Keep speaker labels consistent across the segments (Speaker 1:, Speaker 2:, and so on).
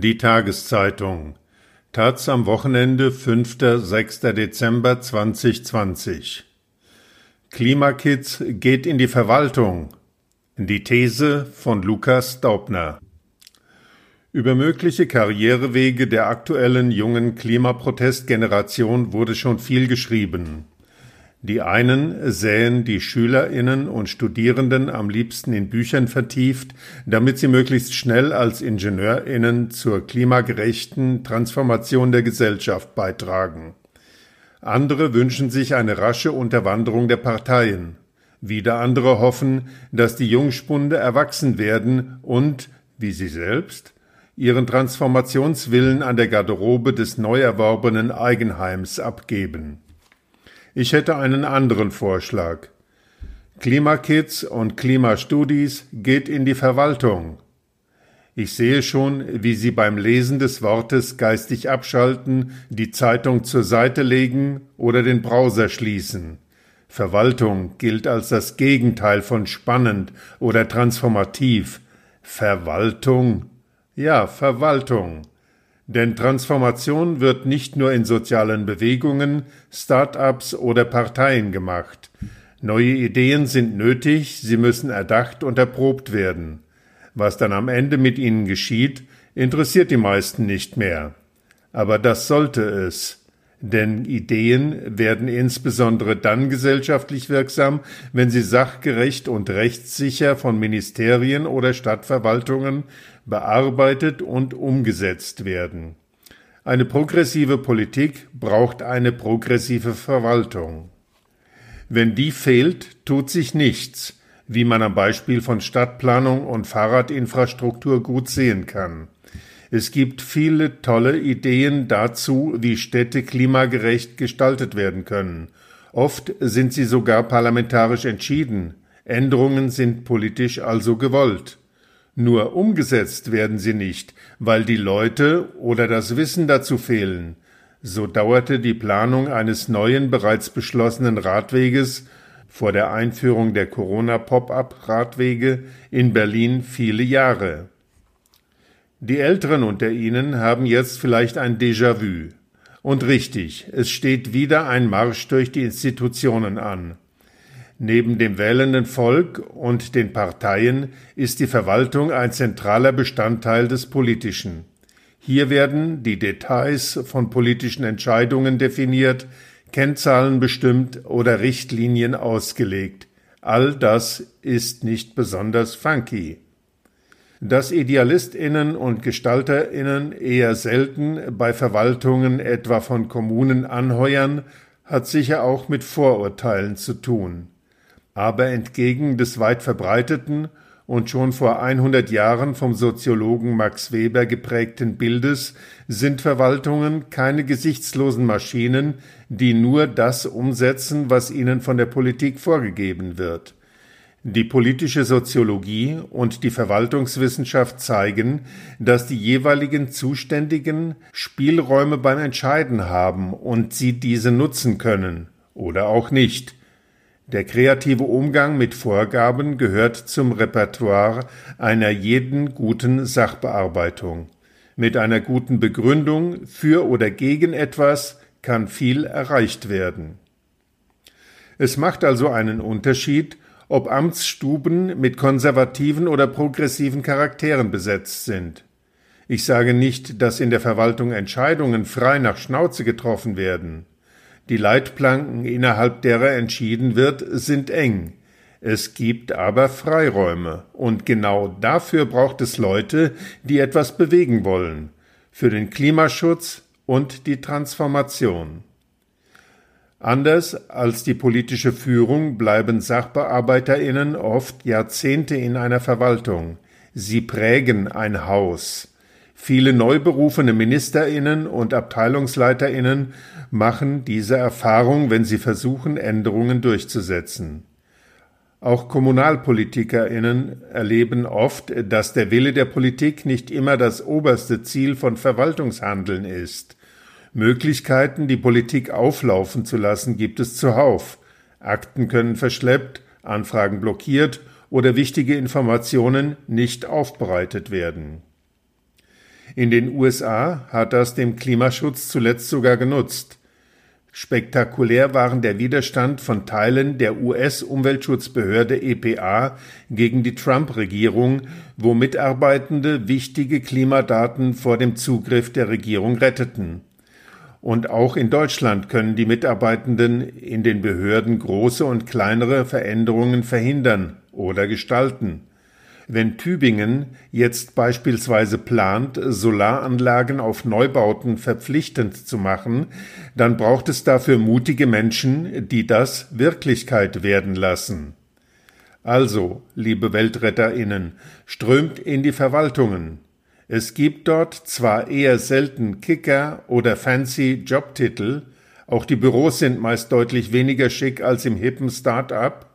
Speaker 1: Die Tageszeitung Taz am Wochenende 5. 6. Dezember 2020 Klimakids geht in die Verwaltung. Die These von Lukas Daubner Über mögliche Karrierewege der aktuellen jungen Klimaprotestgeneration wurde schon viel geschrieben. Die einen sähen die Schülerinnen und Studierenden am liebsten in Büchern vertieft, damit sie möglichst schnell als Ingenieurinnen zur klimagerechten Transformation der Gesellschaft beitragen. Andere wünschen sich eine rasche Unterwanderung der Parteien. Wieder andere hoffen, dass die Jungspunde erwachsen werden und, wie sie selbst, ihren Transformationswillen an der Garderobe des neu erworbenen Eigenheims abgeben. Ich hätte einen anderen Vorschlag. Klimakids und Klimastudis geht in die Verwaltung. Ich sehe schon, wie Sie beim Lesen des Wortes geistig abschalten, die Zeitung zur Seite legen oder den Browser schließen. Verwaltung gilt als das Gegenteil von spannend oder transformativ. Verwaltung? Ja, Verwaltung. Denn Transformation wird nicht nur in sozialen Bewegungen, Start-ups oder Parteien gemacht. Neue Ideen sind nötig, sie müssen erdacht und erprobt werden. Was dann am Ende mit ihnen geschieht, interessiert die meisten nicht mehr. Aber das sollte es. Denn Ideen werden insbesondere dann gesellschaftlich wirksam, wenn sie sachgerecht und rechtssicher von Ministerien oder Stadtverwaltungen bearbeitet und umgesetzt werden. Eine progressive Politik braucht eine progressive Verwaltung. Wenn die fehlt, tut sich nichts, wie man am Beispiel von Stadtplanung und Fahrradinfrastruktur gut sehen kann. Es gibt viele tolle Ideen dazu, wie Städte klimagerecht gestaltet werden können. Oft sind sie sogar parlamentarisch entschieden. Änderungen sind politisch also gewollt. Nur umgesetzt werden sie nicht, weil die Leute oder das Wissen dazu fehlen. So dauerte die Planung eines neuen, bereits beschlossenen Radweges vor der Einführung der Corona-Pop-up-Radwege in Berlin viele Jahre. Die Älteren unter Ihnen haben jetzt vielleicht ein Déjà-vu. Und richtig, es steht wieder ein Marsch durch die Institutionen an. Neben dem wählenden Volk und den Parteien ist die Verwaltung ein zentraler Bestandteil des Politischen. Hier werden die Details von politischen Entscheidungen definiert, Kennzahlen bestimmt oder Richtlinien ausgelegt. All das ist nicht besonders funky. Dass Idealistinnen und Gestalterinnen eher selten bei Verwaltungen etwa von Kommunen anheuern, hat sicher auch mit Vorurteilen zu tun. Aber entgegen des weit verbreiteten und schon vor 100 Jahren vom Soziologen Max Weber geprägten Bildes sind Verwaltungen keine gesichtslosen Maschinen, die nur das umsetzen, was ihnen von der Politik vorgegeben wird. Die politische Soziologie und die Verwaltungswissenschaft zeigen, dass die jeweiligen Zuständigen Spielräume beim Entscheiden haben und sie diese nutzen können oder auch nicht. Der kreative Umgang mit Vorgaben gehört zum Repertoire einer jeden guten Sachbearbeitung. Mit einer guten Begründung für oder gegen etwas kann viel erreicht werden. Es macht also einen Unterschied, ob Amtsstuben mit konservativen oder progressiven Charakteren besetzt sind. Ich sage nicht, dass in der Verwaltung Entscheidungen frei nach Schnauze getroffen werden. Die Leitplanken, innerhalb derer entschieden wird, sind eng. Es gibt aber Freiräume, und genau dafür braucht es Leute, die etwas bewegen wollen, für den Klimaschutz und die Transformation. Anders als die politische Führung bleiben Sachbearbeiterinnen oft Jahrzehnte in einer Verwaltung. Sie prägen ein Haus. Viele neu berufene Ministerinnen und Abteilungsleiterinnen machen diese Erfahrung, wenn sie versuchen, Änderungen durchzusetzen. Auch Kommunalpolitikerinnen erleben oft, dass der Wille der Politik nicht immer das oberste Ziel von Verwaltungshandeln ist. Möglichkeiten, die Politik auflaufen zu lassen, gibt es zuhauf. Akten können verschleppt, Anfragen blockiert oder wichtige Informationen nicht aufbereitet werden. In den USA hat das dem Klimaschutz zuletzt sogar genutzt. Spektakulär waren der Widerstand von Teilen der US-Umweltschutzbehörde EPA gegen die Trump-Regierung, wo Mitarbeitende wichtige Klimadaten vor dem Zugriff der Regierung retteten. Und auch in Deutschland können die Mitarbeitenden in den Behörden große und kleinere Veränderungen verhindern oder gestalten. Wenn Tübingen jetzt beispielsweise plant, Solaranlagen auf Neubauten verpflichtend zu machen, dann braucht es dafür mutige Menschen, die das Wirklichkeit werden lassen. Also, liebe Weltretterinnen, strömt in die Verwaltungen. Es gibt dort zwar eher selten Kicker oder fancy Jobtitel, auch die Büros sind meist deutlich weniger schick als im hippen Start-up,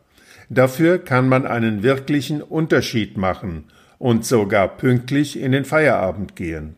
Speaker 1: Dafür kann man einen wirklichen Unterschied machen und sogar pünktlich in den Feierabend gehen.